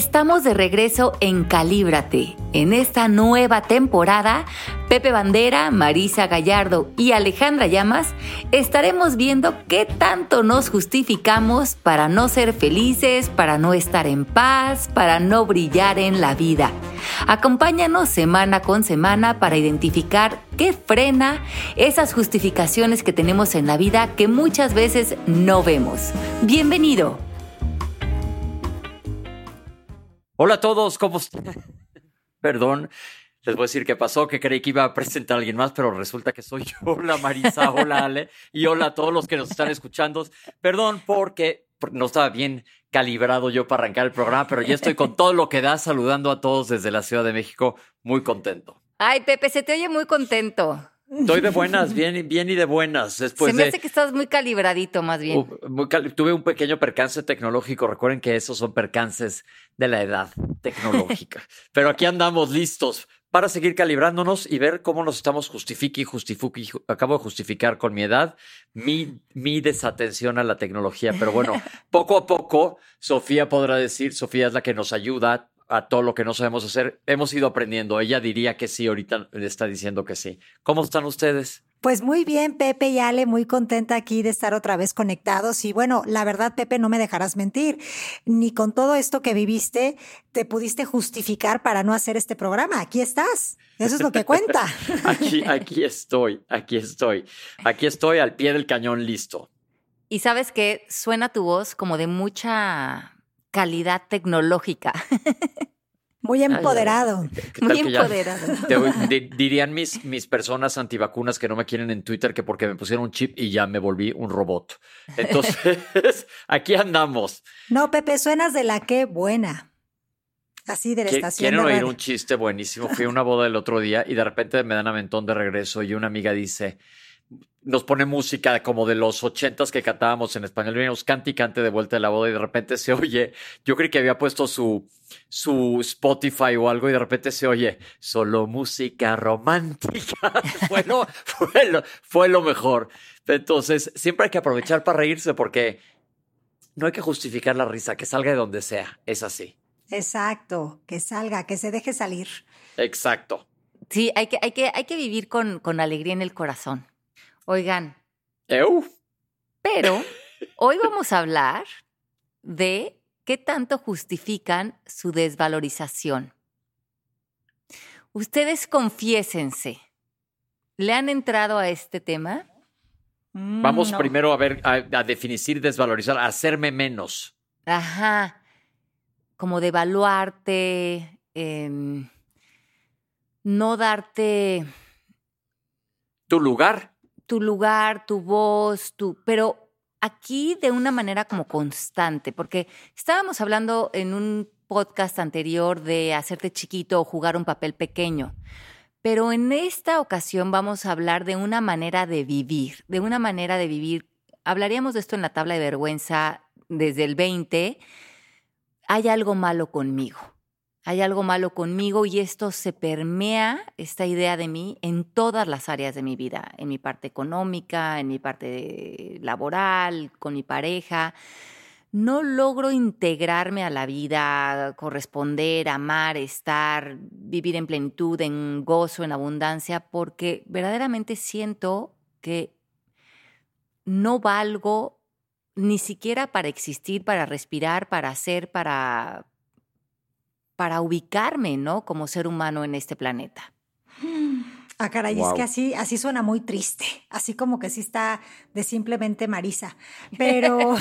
Estamos de regreso en Calíbrate. En esta nueva temporada, Pepe Bandera, Marisa Gallardo y Alejandra Llamas estaremos viendo qué tanto nos justificamos para no ser felices, para no estar en paz, para no brillar en la vida. Acompáñanos semana con semana para identificar qué frena esas justificaciones que tenemos en la vida que muchas veces no vemos. Bienvenido. Hola a todos, ¿cómo están? Perdón, les voy a decir qué pasó, que creí que iba a presentar a alguien más, pero resulta que soy yo. Hola Marisa, hola Ale, y hola a todos los que nos están escuchando. Perdón porque no estaba bien calibrado yo para arrancar el programa, pero ya estoy con todo lo que da, saludando a todos desde la Ciudad de México, muy contento. Ay, Pepe, se te oye muy contento. Estoy de buenas, bien, bien y de buenas. Después Se me hace que estás muy calibradito, más bien. tuve un pequeño percance tecnológico. Recuerden que esos son percances de la edad tecnológica. Pero aquí andamos listos para seguir calibrándonos y ver cómo nos estamos justifique y justifique. Acabo de justificar con mi edad mi, mi desatención a la tecnología. Pero bueno, poco a poco, Sofía podrá decir, Sofía es la que nos ayuda a todo lo que no sabemos hacer. Hemos ido aprendiendo. Ella diría que sí, ahorita le está diciendo que sí. ¿Cómo están ustedes? Pues muy bien, Pepe y Ale, muy contenta aquí de estar otra vez conectados. Y bueno, la verdad, Pepe, no me dejarás mentir. Ni con todo esto que viviste te pudiste justificar para no hacer este programa. Aquí estás. Eso es lo que cuenta. aquí, aquí estoy, aquí estoy. Aquí estoy al pie del cañón listo. Y sabes que suena tu voz como de mucha calidad tecnológica. Muy empoderado. Muy empoderado. dirían mis, mis personas antivacunas que no me quieren en Twitter que porque me pusieron un chip y ya me volví un robot. Entonces, aquí andamos. No, Pepe, suenas de la que buena. Así de la estación. Quieren oír un chiste buenísimo. Fui a una boda el otro día y de repente me dan aventón de regreso y una amiga dice: nos pone música como de los ochentas que cantábamos en español. Veníamos cante y cante de vuelta de la boda y de repente se oye. Yo creí que había puesto su, su Spotify o algo y de repente se oye solo música romántica. fue, lo, fue lo mejor. Entonces, siempre hay que aprovechar para reírse porque no hay que justificar la risa, que salga de donde sea. Es así. Exacto, que salga, que se deje salir. Exacto. Sí, hay que, hay que, hay que vivir con, con alegría en el corazón. Oigan. ¿Eu? Pero hoy vamos a hablar de qué tanto justifican su desvalorización. Ustedes confiésense. ¿Le han entrado a este tema? Mm, vamos primero a ver, a, definir desvalorizar, hacerme menos. Ajá. Como devaluarte, em, no darte. Tu lugar tu lugar, tu voz, tu, pero aquí de una manera como constante, porque estábamos hablando en un podcast anterior de hacerte chiquito o jugar un papel pequeño. Pero en esta ocasión vamos a hablar de una manera de vivir, de una manera de vivir. Hablaríamos de esto en la tabla de vergüenza desde el 20. Hay algo malo conmigo hay algo malo conmigo y esto se permea, esta idea de mí, en todas las áreas de mi vida, en mi parte económica, en mi parte laboral, con mi pareja. No logro integrarme a la vida, corresponder, amar, estar, vivir en plenitud, en gozo, en abundancia, porque verdaderamente siento que no valgo ni siquiera para existir, para respirar, para hacer, para, para ubicarme, ¿no? Como ser humano en este planeta. Ah, caray, es que así, así suena muy triste, así como que sí está de simplemente Marisa. Pero,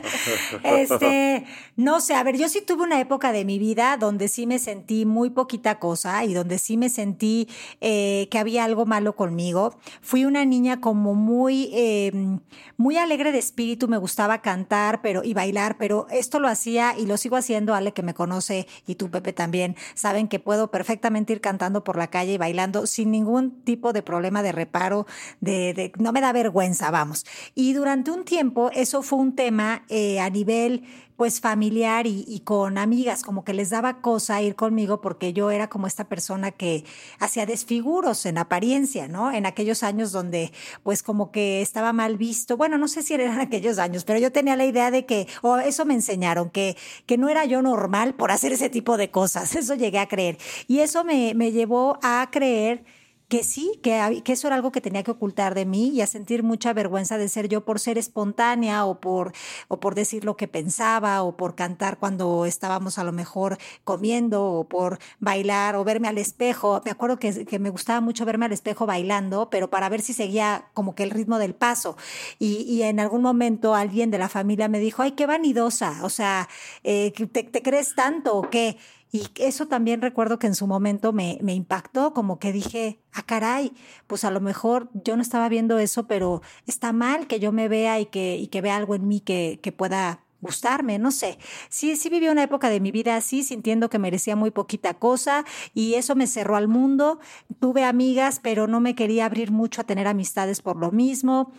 este, no sé, a ver, yo sí tuve una época de mi vida donde sí me sentí muy poquita cosa y donde sí me sentí eh, que había algo malo conmigo. Fui una niña como muy, em, muy alegre de espíritu, me gustaba cantar pero, y bailar, pero esto lo hacía y lo sigo haciendo, Ale, que me conoce y tú, Pepe, también, saben que puedo perfectamente ir cantando por la calle y bailando sin ningún ningún tipo de problema de reparo, de, no me da vergüenza, vamos. Y durante un tiempo eso fue un tema eh, a nivel pues familiar y, con amigas, como que les daba cosa ir conmigo porque yo era como esta persona que hacía desfiguros en apariencia, ¿no? En aquellos años donde pues como que estaba mal visto. Bueno, no sé si eran aquellos años, pero yo tenía la idea de que, o eso me enseñaron, que, que no era yo normal por hacer ese tipo de cosas. Eso llegué a creer. Y eso me, me llevó a creer que sí, que, que, eso era algo que tenía que ocultar de mí y a sentir mucha vergüenza de ser yo por ser espontánea o por, o por decir lo que pensaba o por cantar cuando estábamos a lo mejor comiendo o por bailar o verme al espejo. Me acuerdo que, que me gustaba mucho verme al espejo bailando, pero para ver si seguía como que el ritmo del paso. Y, y en algún momento alguien de la familia me dijo, ay, qué vanidosa, o sea, eh, ¿te, ¿te crees tanto o qué? Y eso también recuerdo que en su momento me, impactó, como que dije, ah, caray, pues a lo mejor yo no estaba viendo eso, pero está mal que yo me vea y que, que vea algo en mí que, que pueda gustarme, no sé. Sí, sí viví una época de mi vida así, sintiendo que merecía muy poquita cosa y eso me cerró al mundo. Tuve amigas, pero no me quería abrir mucho a tener amistades por lo mismo.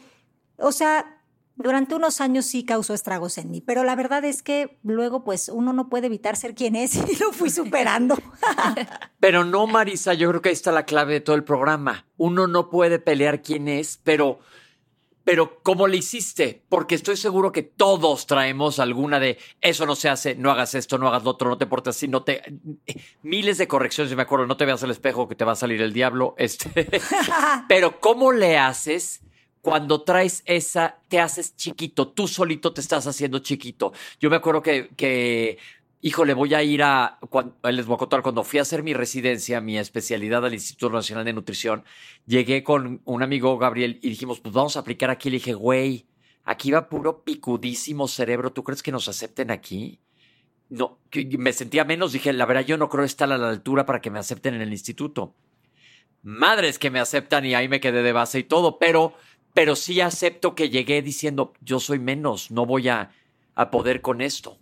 O sea, durante unos años sí causó estragos en mí, pero la verdad es que luego pues uno no puede evitar ser quien es y lo fui superando. pero no, Marisa, yo creo que ahí está la clave de todo el programa. Uno no puede pelear quién es, pero pero ¿cómo le hiciste? Porque estoy seguro que todos traemos alguna de eso no se hace, no hagas esto, no hagas lo otro, no te portes así, no te miles de correcciones, me acuerdo, no te veas al espejo que te va a salir el diablo, este. pero ¿cómo le haces? Cuando traes esa, te haces chiquito, tú solito te estás haciendo chiquito. Yo me acuerdo que, que híjole, voy a ir a, les voy a contar, cuando fui a hacer mi residencia, mi especialidad al Instituto Nacional de Nutrición, llegué con un amigo, Gabriel, y dijimos, pues vamos a aplicar aquí. Le dije, güey, aquí va puro picudísimo cerebro, ¿tú crees que nos acepten aquí? No, me sentía menos, dije, la verdad, yo no creo estar a la altura para que me acepten en el instituto. Madres que me aceptan y ahí me quedé de base y todo, pero pero sí acepto que llegué diciendo, yo soy menos, no voy a, a poder con esto.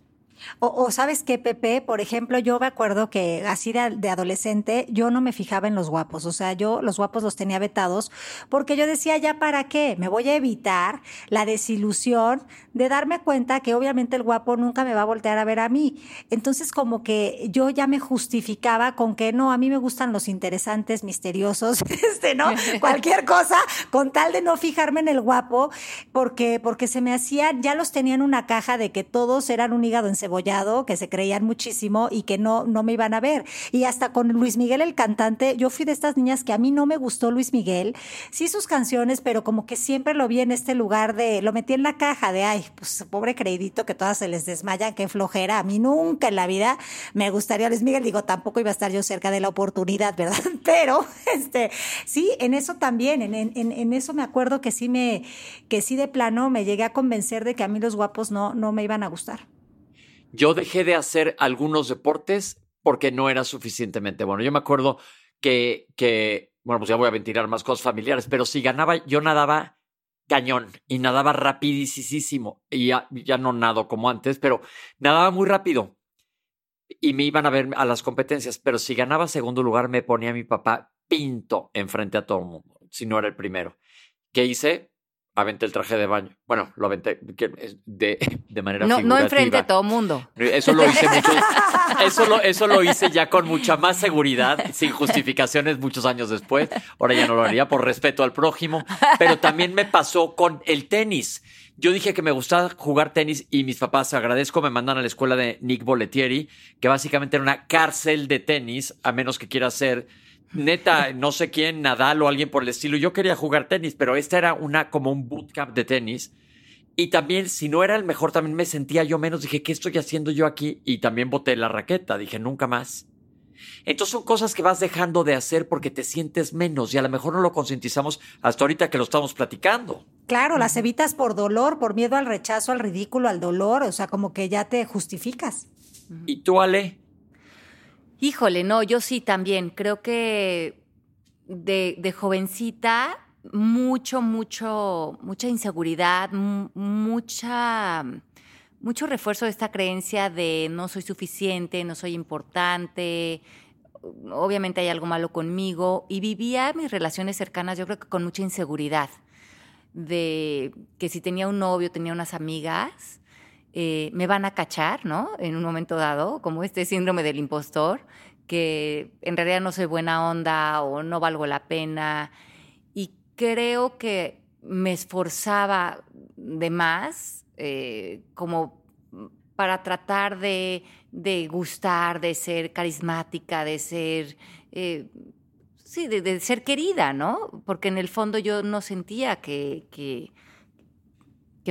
O, sabes qué, Pepe, por ejemplo, yo me acuerdo que así de, adolescente yo no me fijaba en los guapos, o sea, yo los guapos los tenía vetados porque yo decía, ya para qué, me voy a evitar la desilusión de darme cuenta que obviamente el guapo nunca me va a voltear a ver a mí. Entonces como que yo ya me justificaba con que no, a mí me gustan los interesantes, misteriosos, este, ¿no? Cualquier cosa, con tal de no fijarme en el guapo, porque, porque se me hacía, ya los tenía en una caja de que todos eran un hígado que se creían muchísimo y que no, no me iban a ver. Y hasta con Luis Miguel el cantante, yo fui de estas niñas que a mí no me gustó Luis Miguel, sí sus canciones, pero como que siempre lo vi en este lugar de, lo metí en la caja de, ay, pues pobre crédito que todas se les desmayan, qué flojera. A mí nunca en la vida me gustaría Luis Miguel, digo, tampoco iba a estar yo cerca de la oportunidad, ¿verdad? Pero, este, sí, en eso también, en, en, en eso me acuerdo que sí me, que sí de plano me llegué a convencer de que a mí los guapos no, no me iban a gustar. Yo dejé de hacer algunos deportes porque no era suficientemente bueno. Yo me acuerdo que, bueno, pues ya voy a ventilar más cosas familiares, pero si ganaba, yo nadaba cañón y nadaba rapidísimo y ya no nado como antes, pero nadaba muy rápido y me iban a ver a las competencias, pero si ganaba segundo lugar me ponía mi papá pinto enfrente a todo el mundo, si no era el primero. ¿Qué hice? Aventé el traje de baño. Bueno, lo aventé de, de manera no, No enfrente a todo mundo. Eso lo hice mucho. Eso lo, eso lo hice ya con mucha más seguridad, sin justificaciones muchos años después. Ahora ya no lo haría por respeto al prójimo. Pero también me pasó con el tenis. Yo dije que me gustaba jugar tenis y mis papás, agradezco, me mandan a la escuela de Nick Boletieri, que básicamente era una cárcel de tenis, a menos que quiera ser neta, no sé quién, Nadal o alguien por el estilo. Yo quería jugar tenis, pero esta era una como un bootcamp de tenis. Y también, si no era el mejor, también me sentía yo menos. Dije, ¿qué estoy haciendo yo aquí? Y también boté la raqueta. Dije, nunca más. Entonces son cosas que vas dejando de hacer porque te sientes menos y a lo mejor no lo concientizamos hasta ahorita que lo estamos platicando. Claro, las evitas por dolor, por miedo al rechazo, al ridículo, al dolor, o sea, como que ya te justificas. ¿Y tú, Ale? Híjole, no, yo sí también. Creo que de, de jovencita, mucho, mucho, mucha inseguridad, mucha, mucho refuerzo de esta creencia de no soy suficiente, no soy importante. obviamente hay algo malo conmigo y vivía mis relaciones cercanas yo creo que con mucha inseguridad de que si tenía un novio, tenía unas amigas, eh, me van a cachar, ¿no? En un momento dado, como este síndrome del impostor, que en realidad no soy buena onda o no valgo la pena. Y creo que me esforzaba de más, eh, como para tratar de, gustar, de ser carismática, de ser, eh, sí, de, ser querida, ¿no? Porque en el fondo yo no sentía que, que,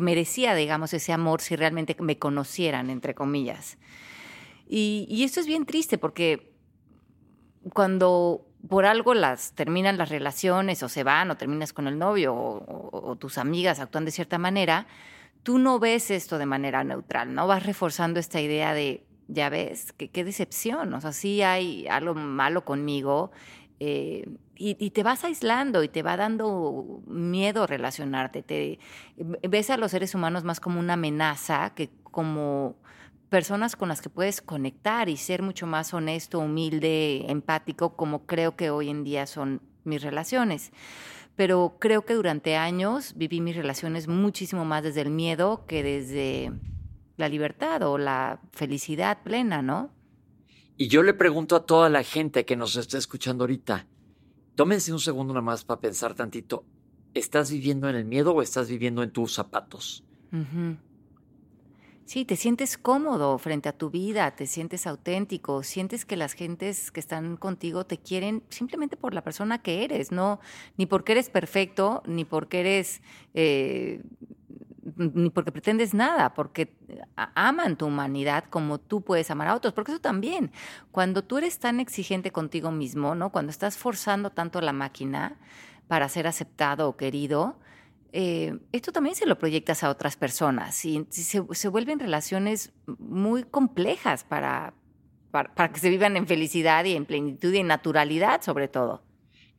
merecía, digamos, ese amor si realmente me conocieran, entre comillas. Y, esto es bien triste porque cuando por algo las terminan las relaciones o se van o terminas con el novio o tus amigas actúan de cierta manera, tú no ves esto de manera neutral, ¿no? Vas reforzando esta idea de, ya ves, que qué decepción, o sea, sí hay algo malo conmigo. Eh, y, te vas aislando y te va dando miedo relacionarte. Te, ves a los seres humanos más como una amenaza que como personas con las que puedes conectar y ser mucho más honesto, humilde, empático, como creo que hoy en día son mis relaciones pero creo que durante años viví mis relaciones muchísimo más desde el miedo que desde la libertad o la felicidad plena, ¿no? Y yo le pregunto a toda la gente que nos está escuchando ahorita, tómense un segundo nada más para pensar tantito, ¿estás viviendo en el miedo o estás viviendo en tus zapatos? Sí, te sientes cómodo frente a tu vida, te sientes auténtico, sientes que las gentes que están contigo te quieren simplemente por la persona que eres, no ni porque eres perfecto, ni porque eres, eh, ni porque pretendes nada, porque aman tu humanidad como tú puedes amar a otros, porque eso también, cuando tú eres tan exigente contigo mismo, ¿no? Cuando estás forzando tanto la máquina para ser aceptado o querido, eh, esto también se lo proyectas a otras personas y se, vuelven relaciones muy complejas para, para, que se vivan en felicidad y en plenitud y en naturalidad sobre todo.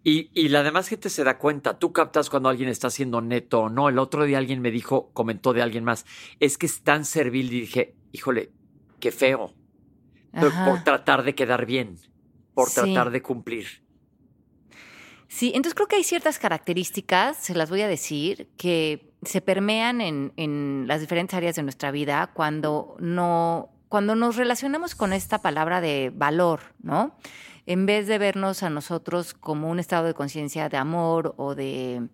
Y, y, la demás gente se da cuenta, tú captas cuando alguien está siendo neto o no. El otro día alguien me dijo, comentó de alguien más, es que es tan servil y dije, híjole, qué feo. por tratar de quedar bien, por tratar de cumplir. Sí, entonces creo que hay ciertas características, se las voy a decir, que se permean en, las diferentes áreas de nuestra vida cuando no, cuando nos relacionamos con esta palabra de valor, ¿no? En vez de vernos a nosotros como un estado de conciencia de amor o de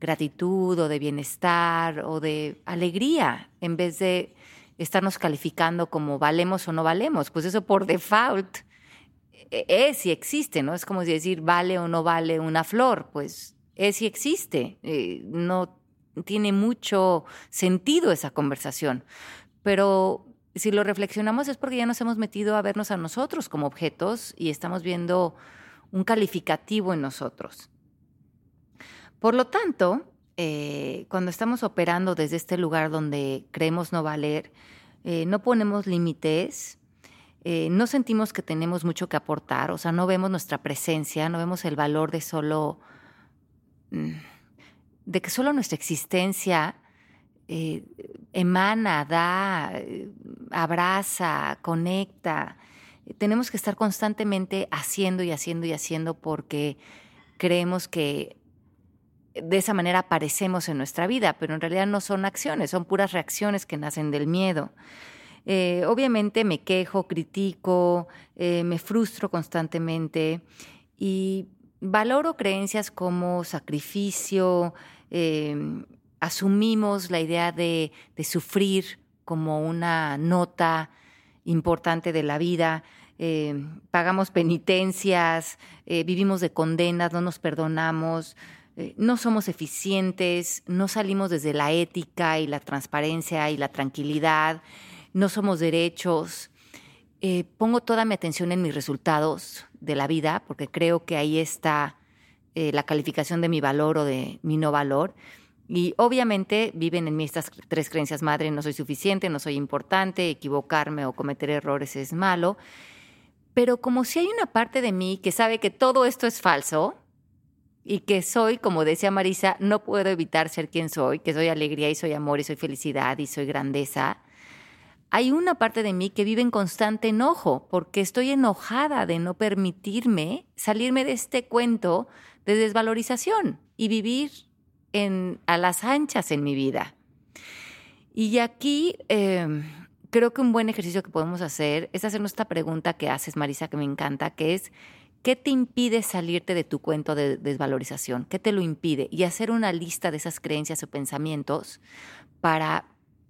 gratitud o de bienestar o de alegría, en vez de estarnos calificando como valemos o no valemos, pues eso por default e-, es y existe, ¿no? Es como decir, vale o no vale una flor, pues es y existe. Eh, no tiene mucho sentido esa conversación. Pero si lo reflexionamos es porque ya nos hemos metido a vernos a nosotros como objetos y estamos viendo un calificativo en nosotros. Por lo tanto, eh, cuando estamos operando desde este lugar donde creemos no valer, eh, no ponemos límites, eh, no sentimos que tenemos mucho que aportar, o sea, no vemos nuestra presencia, no vemos el valor de solo, mm, de que solo nuestra existencia emana, da, eh, abraza, conecta. Tenemos que estar constantemente haciendo y haciendo y haciendo porque creemos que de esa manera aparecemos en nuestra vida, pero en realidad no son acciones, son puras reacciones que nacen del miedo. Eh, obviamente me quejo, critico, eh, me frustro constantemente y valoro creencias como sacrificio, em, asumimos la idea de, sufrir como una nota importante de la vida, em, pagamos penitencias, eh, vivimos de condenas, no nos perdonamos, no somos eficientes, no salimos desde la ética y la transparencia y la tranquilidad no somos derechos. Eh, pongo toda mi atención en mis resultados de la vida, porque creo que ahí está eh, la calificación de mi valor o de mi no valor. Y obviamente viven en mí estas tres creencias madre, no soy suficiente, no soy importante, equivocarme o cometer errores es malo. Pero como si hay una parte de mí que sabe que todo esto es falso y que soy, como decía Marisa, no puedo evitar ser quien soy, que soy alegría y soy amor y soy felicidad y soy grandeza, hay una parte de mí que vive en constante enojo, porque estoy enojada de no permitirme salirme de este cuento de desvalorización y vivir en, a las anchas en mi vida. Y aquí em, creo que un buen ejercicio que podemos hacer es hacernos esta pregunta que haces, Marisa, que me encanta, que es, ¿qué te impide salirte de tu cuento de desvalorización? ¿Qué te lo impide? Y hacer una lista de esas creencias o pensamientos para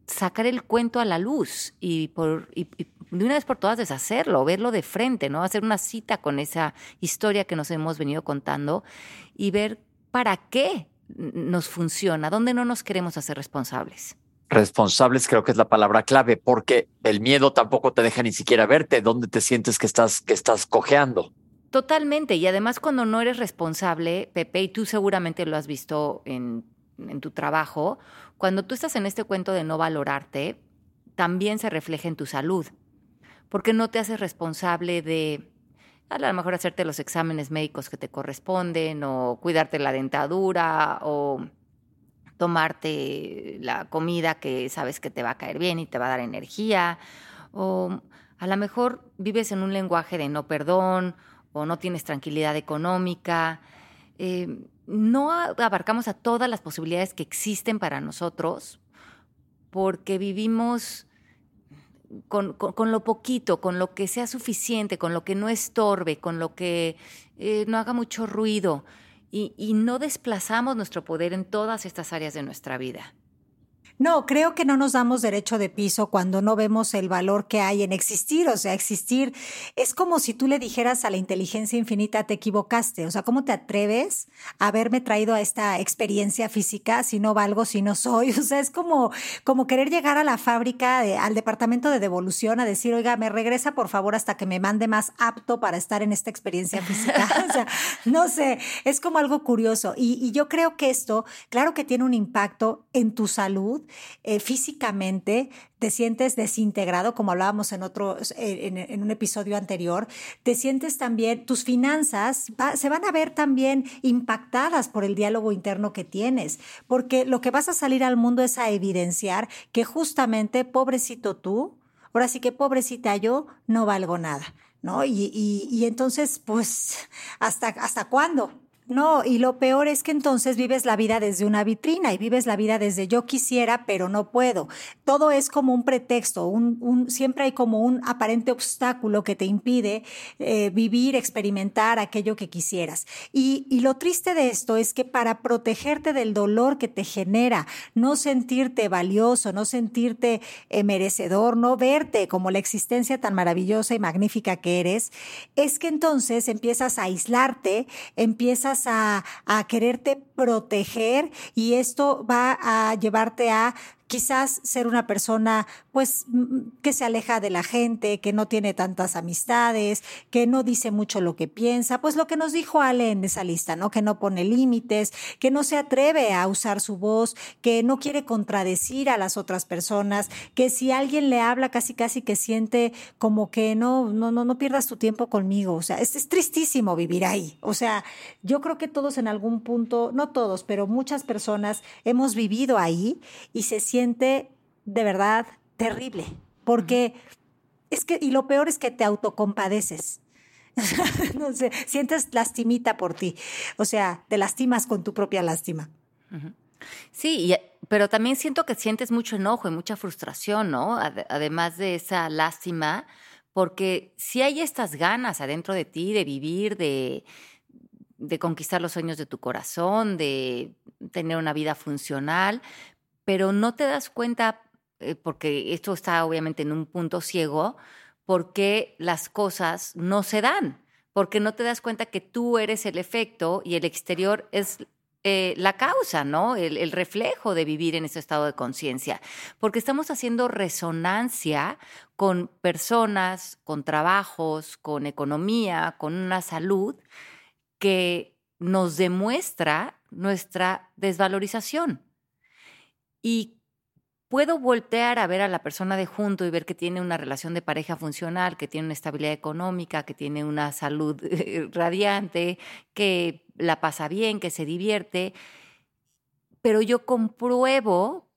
sacar el cuento a la luz y, por, de una vez por todas deshacerlo, verlo de frente, ¿no? Hacer una cita con esa historia que nos hemos venido contando y ver para qué nos funciona, dónde no nos queremos hacer responsables. Responsables creo que es la palabra clave, porque el miedo tampoco te deja ni siquiera verte, dónde te sientes que estás, que estás cojeando. Totalmente, y además cuando no eres responsable, Pepe, y tú seguramente lo has visto en, en tu trabajo, cuando tú estás en este cuento de no valorarte, también se refleja en tu salud, porque no te haces responsable de a lo mejor hacerte los exámenes médicos que te corresponden o cuidarte la dentadura o tomarte la comida que sabes que te va a caer bien y te va a dar energía o a lo mejor vives en un lenguaje de no perdón o no tienes tranquilidad económica. Eh, no abarcamos a todas las posibilidades que existen para nosotros porque vivimos con, lo poquito, con lo que sea suficiente, con lo que no estorbe, con lo que eh, no haga mucho ruido y, y no desplazamos nuestro poder en todas estas áreas de nuestra vida. No, creo que no nos damos derecho de piso cuando no vemos el valor que hay en existir. O sea, existir es como si tú le dijeras a la inteligencia infinita, te equivocaste. O sea, ¿cómo te atreves a haberme traído a esta experiencia física si no valgo, si no soy? O sea, es como, como querer llegar a la fábrica, al departamento de devolución, a decir, oiga, me regresa por favor hasta que me mande más apto para estar en esta experiencia física. o sea, no sé, es como algo curioso. Y yo creo que esto, claro que tiene un impacto en tu salud, eh, físicamente, te sientes desintegrado, como hablábamos en otro, en, un episodio anterior, te sientes también, tus finanzas se van a ver también impactadas por el diálogo interno que tienes, porque lo que vas a salir al mundo es a evidenciar que justamente, pobrecito tú, ahora sí que pobrecita yo, no valgo nada. ¿No? Y, y entonces, pues, ¿hasta, ¿hasta cuándo? No, y lo peor es que entonces vives la vida desde una vitrina y vives la vida desde yo quisiera, pero no puedo. Todo es como un pretexto, un, siempre hay como un aparente obstáculo que te impide eh, vivir, experimentar aquello que quisieras. Y, y lo triste de esto es que para protegerte del dolor que te genera, no sentirte valioso, no sentirte eh, merecedor, no verte como la existencia tan maravillosa y magnífica que eres, es que entonces empiezas a aislarte, empiezas a, quererte proteger y esto va a llevarte a quizás ser una persona pues que se aleja de la gente, que no tiene tantas amistades, que no dice mucho lo que piensa, pues lo que nos dijo Ale en esa lista, ¿no? Que no pone límites, que no se atreve a usar su voz, que no quiere contradecir a las otras personas, que si alguien le habla casi casi que siente como que no no no no pierdas tu tiempo conmigo, o sea, es, es tristísimo vivir ahí. O sea, yo creo que todos en algún punto, no todos, pero muchas personas hemos vivido ahí y se siente siente de verdad terrible, porque es que, y lo peor es que te autocompadeces. no sé, sientes lastimita por ti, o sea, te lastimas con tu propia lástima. Sí, pero también siento que sientes mucho enojo y mucha frustración, ¿no? Además de esa lástima, porque si hay estas ganas adentro de ti de vivir, de, de conquistar los sueños de tu corazón, de tener una vida funcional, pero no te das cuenta, eh, porque esto está obviamente en un punto ciego, porque las cosas no se dan, porque no te das cuenta que tú eres el efecto y el exterior es eh, la causa, ¿no? El, el, reflejo de vivir en ese estado de conciencia, porque estamos haciendo resonancia con personas, con trabajos, con economía, con una salud que nos demuestra nuestra desvalorización. Y puedo voltear a ver a la persona de junto y ver que tiene una relación de pareja funcional, que tiene una estabilidad económica, que tiene una salud radiante, que la pasa bien, que se divierte, pero yo compruebo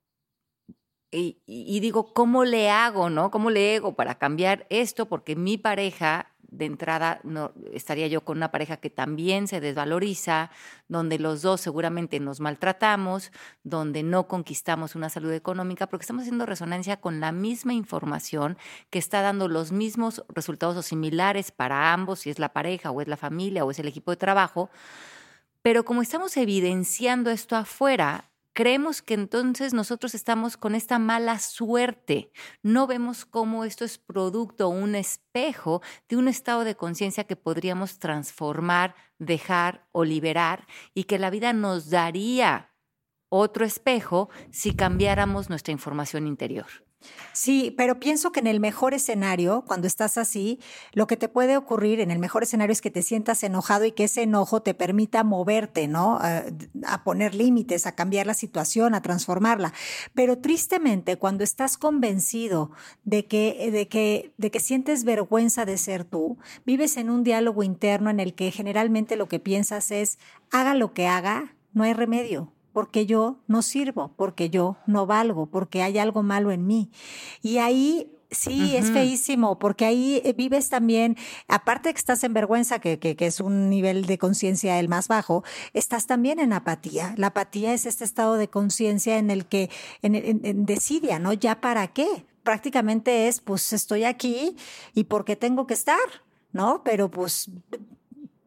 y, digo, ¿cómo le hago, no? ¿Cómo le hago para cambiar esto? Porque mi pareja, de entrada, no, estaría yo con una pareja que también se desvaloriza, donde los dos seguramente nos maltratamos, donde no conquistamos una salud económica, porque estamos haciendo resonancia con la misma información que está dando los mismos resultados o similares para ambos, si es la pareja o es la familia o es el equipo de trabajo. Pero como estamos evidenciando esto afuera, creemos que entonces nosotros estamos con esta mala suerte. No vemos cómo esto es producto, un espejo de un estado de conciencia que podríamos transformar, dejar o liberar y que la vida nos daría otro espejo si cambiáramos nuestra información interior. Sí, pero pienso que en el mejor escenario, cuando estás así, lo que te puede ocurrir en el mejor escenario es que te sientas enojado y que ese enojo te permita moverte, ¿no? A, poner límites, a cambiar la situación, a transformarla. Pero tristemente, cuando estás convencido de que, de que, de que sientes vergüenza de ser tú, vives en un diálogo interno en el que generalmente lo que piensas es, haga lo que haga, no hay remedio porque yo no sirvo, porque yo no valgo, porque hay algo malo en mí. Y ahí Sí, es feísimo, porque ahí eh, vives también, aparte de que estás en vergüenza, que, que, es un nivel de conciencia el más bajo, estás también en apatía. La apatía es este estado de conciencia en el que en, en, decidia, ¿no? ¿Ya para qué? Prácticamente es, pues estoy aquí y ¿por qué tengo que estar? ¿No? Pero pues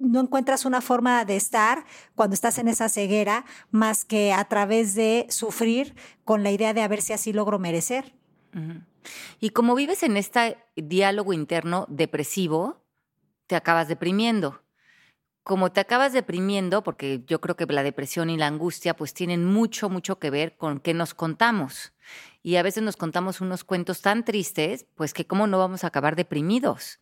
no encuentras una forma de estar cuando estás en esa ceguera más que a través de sufrir con la idea de a ver si así logro merecer. Y como vives en este diálogo interno depresivo, te acabas deprimiendo. Como te acabas deprimiendo, porque yo creo que la depresión y la angustia pues tienen mucho, mucho que ver con qué nos contamos. Y a veces nos contamos unos cuentos tan tristes, pues que cómo no vamos a acabar deprimidos.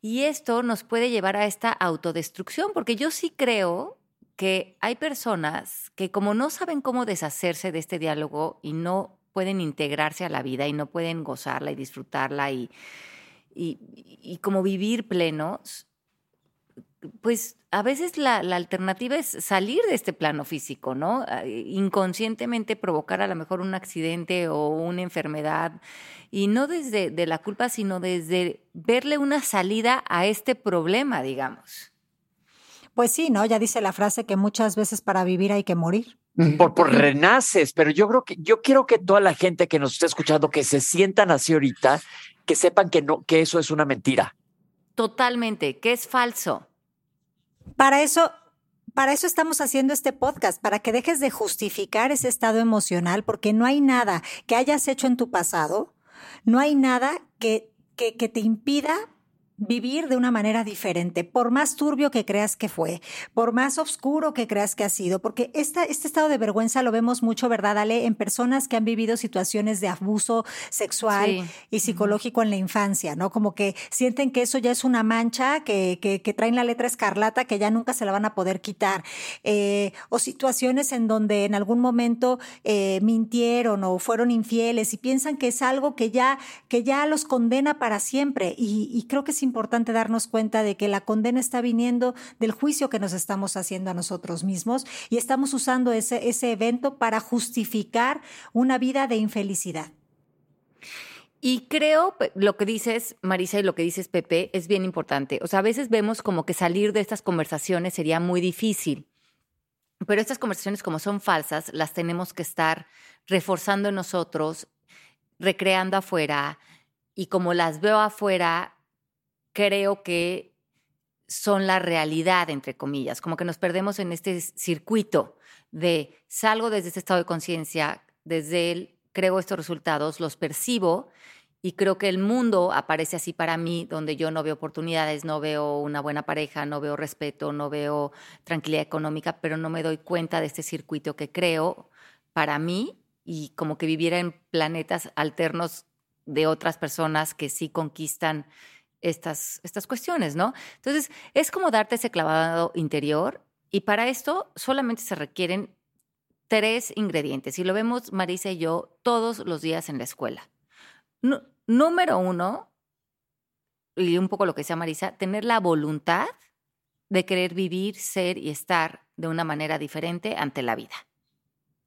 Y esto nos puede llevar a esta autodestrucción, porque yo sí creo que hay personas que como no saben cómo deshacerse de este diálogo y no pueden integrarse a la vida y no pueden gozarla y disfrutarla y, y, y como vivir plenos, pues a veces la, alternativa es salir de este plano físico, ¿no? Ah, inconscientemente provocar a lo mejor un accidente o una enfermedad y no desde de la culpa, sino desde verle una salida a este problema, digamos. Pues sí, ¿no? Ya dice la frase que muchas veces para vivir hay que morir. Por, por, renaces, pero yo creo que yo quiero que toda la gente que nos esté escuchando que se sientan así ahorita, que sepan que no, que eso es una mentira. Totalmente, que es falso. Para eso, para eso estamos haciendo este podcast, para que dejes de justificar ese estado emocional, porque no hay nada que hayas hecho en tu pasado, no hay nada que, que, que te impida vivir de una manera diferente, por más turbio que creas que fue, por más oscuro que creas que ha sido, porque esta, este estado de vergüenza lo vemos mucho, ¿verdad, Ale? En personas que han vivido situaciones de abuso sexual y psicológico en la infancia, ¿no? Como que sienten que eso ya es una mancha, que, que, que traen la letra escarlata, que ya nunca se la van a poder quitar, eh, o situaciones en donde en algún momento eh, mintieron o fueron infieles y piensan que es algo que ya, que ya los condena para siempre, y, y creo que sí importante darnos cuenta de que la condena está viniendo del juicio que nos estamos haciendo a nosotros mismos y estamos usando ese, ese evento para justificar una vida de infelicidad. Y creo lo que dices, Marisa, y lo que dices, Pepe, es bien importante. O sea, a veces vemos como que salir de estas conversaciones sería muy difícil. Pero estas conversaciones, como son falsas, las tenemos que estar reforzando en nosotros, recreando afuera. Y como las veo afuera, creo que son la realidad, entre comillas, como que nos perdemos en este circuito de salgo desde este estado de conciencia, desde él creo estos resultados, los percibo y creo que el mundo aparece así para mí, donde yo no veo oportunidades, no veo una buena pareja, no veo respeto, no veo tranquilidad económica, pero no me doy cuenta de este circuito que creo para mí y como que viviera en planetas alternos de otras personas que sí conquistan estas, estas cuestiones, ¿no? Entonces, es como darte ese clavado interior y para esto solamente se requieren tres ingredientes y lo vemos Marisa y yo todos los días en la escuela. número uno, y un poco lo que decía Marisa, tener la voluntad de querer vivir, ser y estar de una manera diferente ante la vida.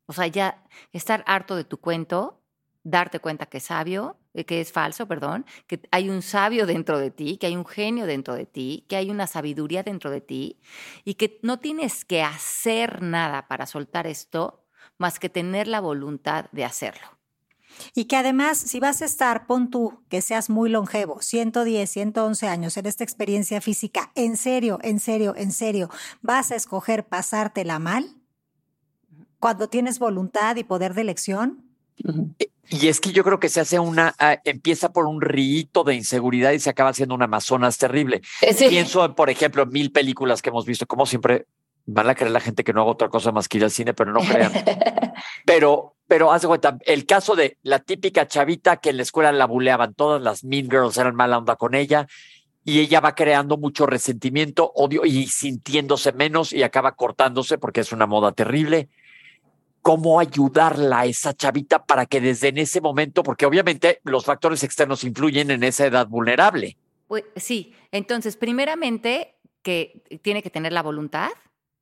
O sea, ya estar harto de tu cuento darte cuenta que es sabio, que es falso, perdón, que hay un sabio dentro de ti, que hay un genio dentro de ti, que hay una sabiduría dentro de ti y que no tienes que hacer nada para soltar esto más que tener la voluntad de hacerlo. Y que además, si vas a estar, pon tú que seas muy longevo, 110, 111 años en esta experiencia física, en serio, en serio, en serio, vas a escoger pasártela mal cuando tienes voluntad y poder de elección. Y es que yo creo que se hace una, ah, empieza por un rito de inseguridad y se acaba siendo una Amazonas terrible. Pienso, por ejemplo, en mil películas que hemos visto, como siempre van a creer la gente que no hago otra cosa más que ir al cine, pero no crean. pero, pero haz de cuenta, el caso de la típica chavita que en la escuela la buleaban, todas las Mean Girls eran mala onda con ella, y ella va creando mucho resentimiento, odio y sintiéndose menos y acaba cortándose porque es una moda terrible cómo ayudarla a esa chavita para que desde en ese momento, porque obviamente los factores externos influyen en esa edad vulnerable. Pues, sí, entonces, primeramente, que tiene que tener la voluntad,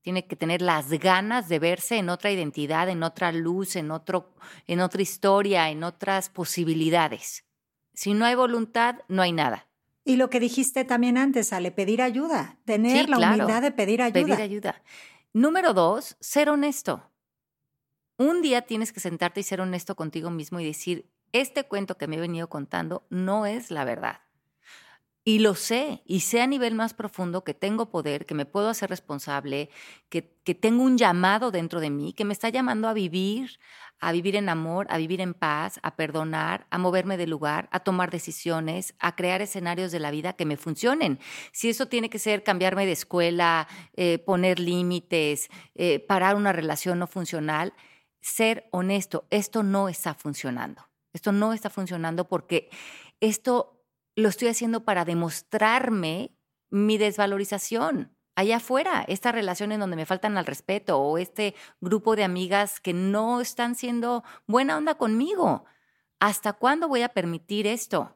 tiene que tener las ganas de verse en otra identidad, en otra luz, en, otro, en otra historia, en otras posibilidades. Si no hay voluntad, no hay nada. Y lo que dijiste también antes, Ale, pedir ayuda, tener la humildad de pedir ayuda. Pedir ayuda. Número dos, ser honesto. Un día tienes que sentarte y ser honesto contigo mismo y decir, este cuento que me he venido contando no es la verdad. Y lo sé, y sé a nivel más profundo que tengo poder, que me puedo hacer responsable, que, que, tengo un llamado dentro de mí, que me está llamando a vivir, a vivir en amor, a vivir en paz, a perdonar, a moverme de lugar, a tomar decisiones, a crear escenarios de la vida que me funcionen. Si eso tiene que ser cambiarme de escuela, eh, poner límites, eh, parar una relación no funcional, ser honesto, esto no está funcionando. Esto no está funcionando porque esto lo estoy haciendo para demostrarme mi desvalorización. Allá afuera, esta relación en donde me faltan al respeto o este grupo de amigas que no están siendo buena onda conmigo. ¿Hasta cuándo voy a permitir esto?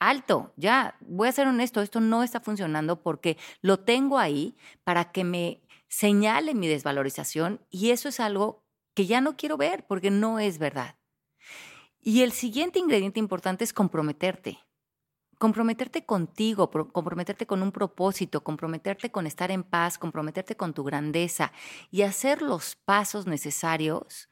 Alto, ya, voy a ser honesto, esto no está funcionando porque lo tengo ahí para que me señale mi desvalorización y eso es algo que ya no quiero ver porque no es verdad. Y el siguiente ingrediente importante es comprometerte. Comprometerte contigo, comprometerte con un propósito, comprometerte con estar en paz, comprometerte con tu grandeza y hacer los pasos necesarios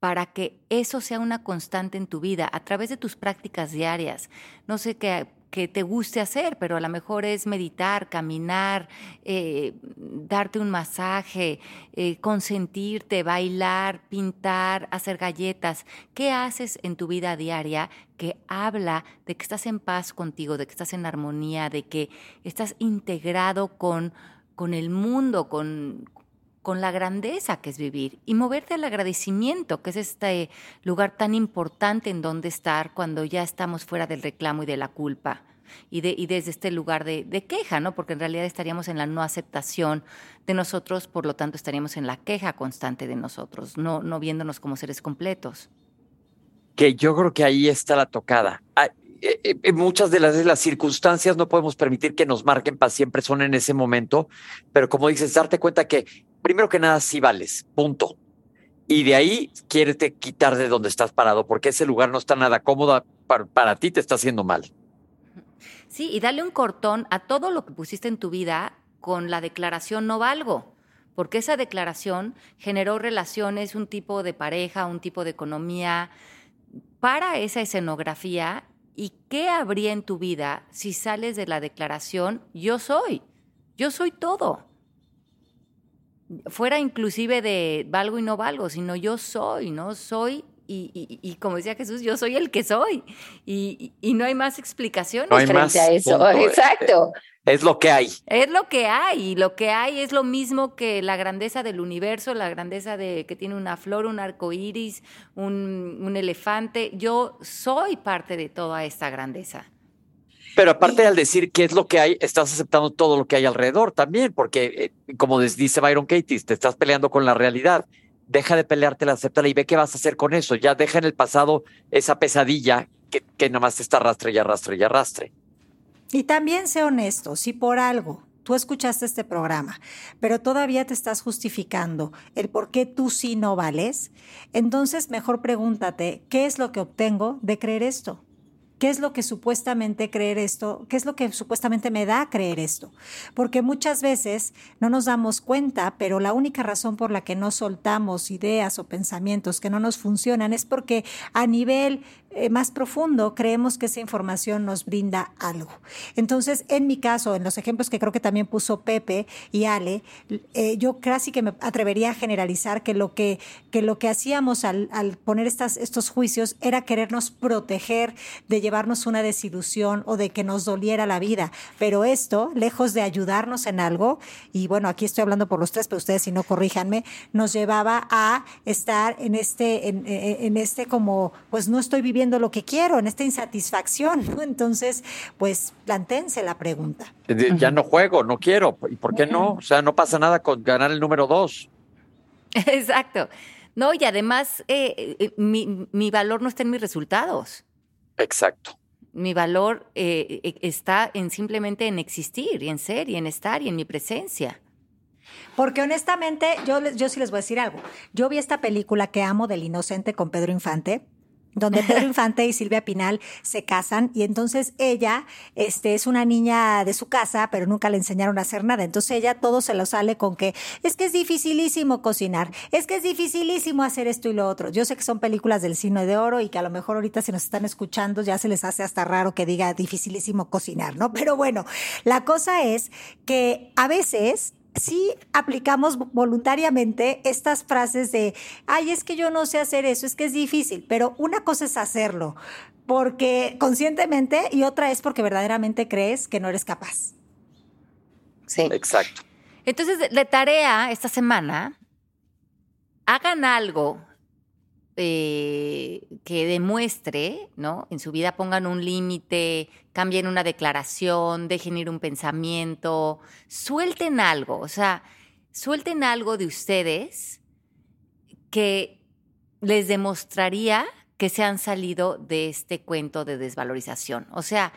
para que eso sea una constante en tu vida a través de tus prácticas diarias. No sé qué que te guste hacer, pero a lo mejor es meditar, caminar, eh, darte un masaje, eh, consentirte, bailar, pintar, hacer galletas. ¿Qué haces en tu vida diaria que habla de que estás en paz contigo, de que estás en armonía, de que estás integrado con, con el mundo, con, con la grandeza que es vivir y moverte al agradecimiento, que es este lugar tan importante en donde estar cuando ya estamos fuera del reclamo y de la culpa. Y, de, y desde este lugar de, queja, ¿no? Porque en realidad estaríamos en la no aceptación de nosotros, por lo tanto estaríamos en la queja constante de nosotros, no, no viéndonos como seres completos. Que yo creo que ahí está la tocada. Eh, eh, muchas de las, de las circunstancias no podemos permitir que nos marquen para siempre, son en ese momento, pero como dices, darte cuenta que primero que nada sí vales, punto. Y de ahí quieres quitar de donde estás parado, porque ese lugar no está nada cómodo para ti, te está haciendo mal. Sí, y dale un cortón a todo lo que pusiste en tu vida con la declaración no valgo, porque esa declaración generó relaciones, un tipo de pareja, un tipo de economía para esa escenografía. ¿Y qué habría en tu vida si sales de la declaración yo soy? Yo soy todo fuera inclusive de valgo y no valgo, sino yo soy, ¿no? Soy y, como decía Jesús, yo soy el que soy. Y, no hay más explicaciones frente a eso. Exacto. Es lo que hay. Es lo que hay. Y lo que hay es lo mismo que la grandeza del universo, la grandeza de que tiene una flor, un arco iris, un, un elefante. Yo soy parte de toda esta grandeza. Pero aparte al decir qué es lo que hay, estás aceptando todo lo que hay alrededor también, porque eh, como dice Byron Katie, te estás peleando con la realidad. Deja de pelearte, la acepta y ve qué vas a hacer con eso. Ya deja en el pasado esa pesadilla que, que nomás te está arrastre y arrastre y arrastre. Y también sé honesto, si por algo tú escuchaste este programa, pero todavía te estás justificando el por qué tú sí no vales, entonces mejor pregúntate, ¿qué es lo que obtengo de creer esto? ¿Qué es lo que supuestamente creer esto? ¿Qué es lo que supuestamente me da creer esto? Porque muchas veces no nos damos cuenta, pero la única razón por la que no soltamos ideas o pensamientos que no nos funcionan es porque a nivel eh, más profundo, creemos que esa información nos brinda algo. Entonces, en mi caso, en los ejemplos que creo que también puso Pepe y Ale, eh, yo casi que me atrevería a generalizar que lo que, que, lo que hacíamos al, al poner estas, estos juicios era querernos proteger de llevarnos una desilusión o de que nos doliera la vida. Pero esto, lejos de ayudarnos en algo, y bueno, aquí estoy hablando por los tres, pero ustedes si no corríjanme, nos llevaba a estar en este, en, en este como, pues no estoy viviendo lo que quiero, en esta insatisfacción. Entonces, pues plantéense la pregunta. Ya no juego, no quiero. ¿Y por qué no? O sea, no pasa nada con ganar el número dos. Exacto. No, y además eh, eh, mi, valor no está en mis resultados. Exacto. Mi valor eh, está en simplemente en existir y en ser y en estar y en mi presencia. Porque honestamente, yo, yo sí les voy a decir algo. Yo vi esta película que amo del inocente con Pedro Infante donde Pedro Infante y Silvia Pinal se casan y entonces ella este, es una niña de su casa, pero nunca le enseñaron a hacer nada. Entonces ella todo se lo sale con que es que es dificilísimo cocinar, es que es dificilísimo hacer esto y lo otro. Yo sé que son películas del cine de oro y que a lo mejor ahorita si nos están escuchando ya se les hace hasta raro que diga dificilísimo cocinar, ¿no? Pero bueno, la cosa es que a veces sí aplicamos voluntariamente estas frases de, ay, es que yo no sé hacer eso, es que es difícil, pero una cosa es hacerlo porque conscientemente y otra es porque verdaderamente crees que no eres capaz. Sí. Exacto. Entonces, de tarea esta semana, hagan algo eh, que demuestre, ¿no? En su vida pongan un límite, cambien una declaración, dejen ir un pensamiento, suelten algo, o sea, suelten algo de ustedes que les demostraría que se han salido de este cuento de desvalorización. O sea,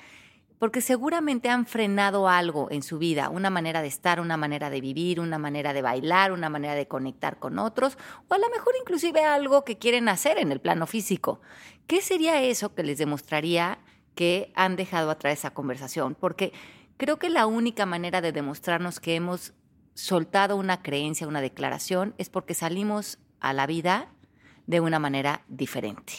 porque seguramente han frenado algo en su vida, una manera de estar, una manera de vivir, una manera de bailar, una manera de conectar con otros, o a lo mejor inclusive algo que quieren hacer en el plano físico. ¿Qué sería eso que les demostraría que han dejado atrás esa conversación? Porque creo que la única manera de demostrarnos que hemos soltado una creencia, una declaración, es porque salimos a la vida de una manera diferente.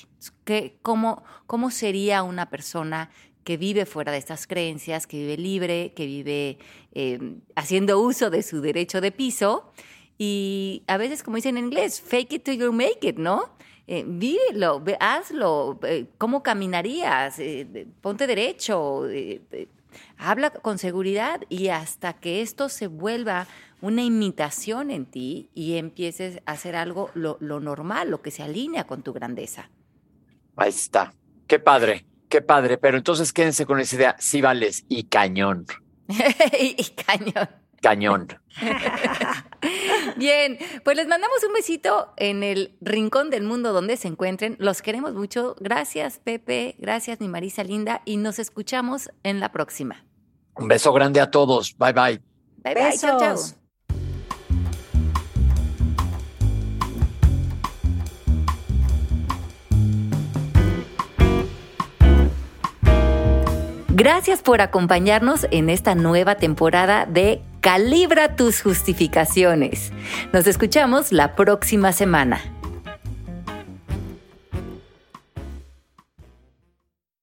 ¿Cómo, ¿Cómo sería una persona que vive fuera de estas creencias, que vive libre, que vive em, haciendo uso de su derecho de piso. Y a veces, como dicen en inglés, fake it till you make it, ¿no? Eh, vívelo, hazlo, eh, ¿cómo caminarías? Eh, ponte derecho, habla con seguridad y hasta que esto se vuelva una imitación en ti y empieces a hacer algo lo, lo normal, lo que se alinea con tu grandeza. Ahí está. Qué padre. Qué padre, pero entonces quédense con esa idea, sí vales y cañón. y, cañón. Cañón. Bien, pues les mandamos un besito en el rincón del mundo donde se encuentren. Los queremos mucho. Gracias, Pepe. Gracias, mi Marisa Linda. Y nos escuchamos en la próxima. Un beso grande a todos. Bye, bye. Bye, bye. Chao, chao. Gracias por acompañarnos en esta nueva temporada de Calibra tus justificaciones. Nos escuchamos la próxima semana.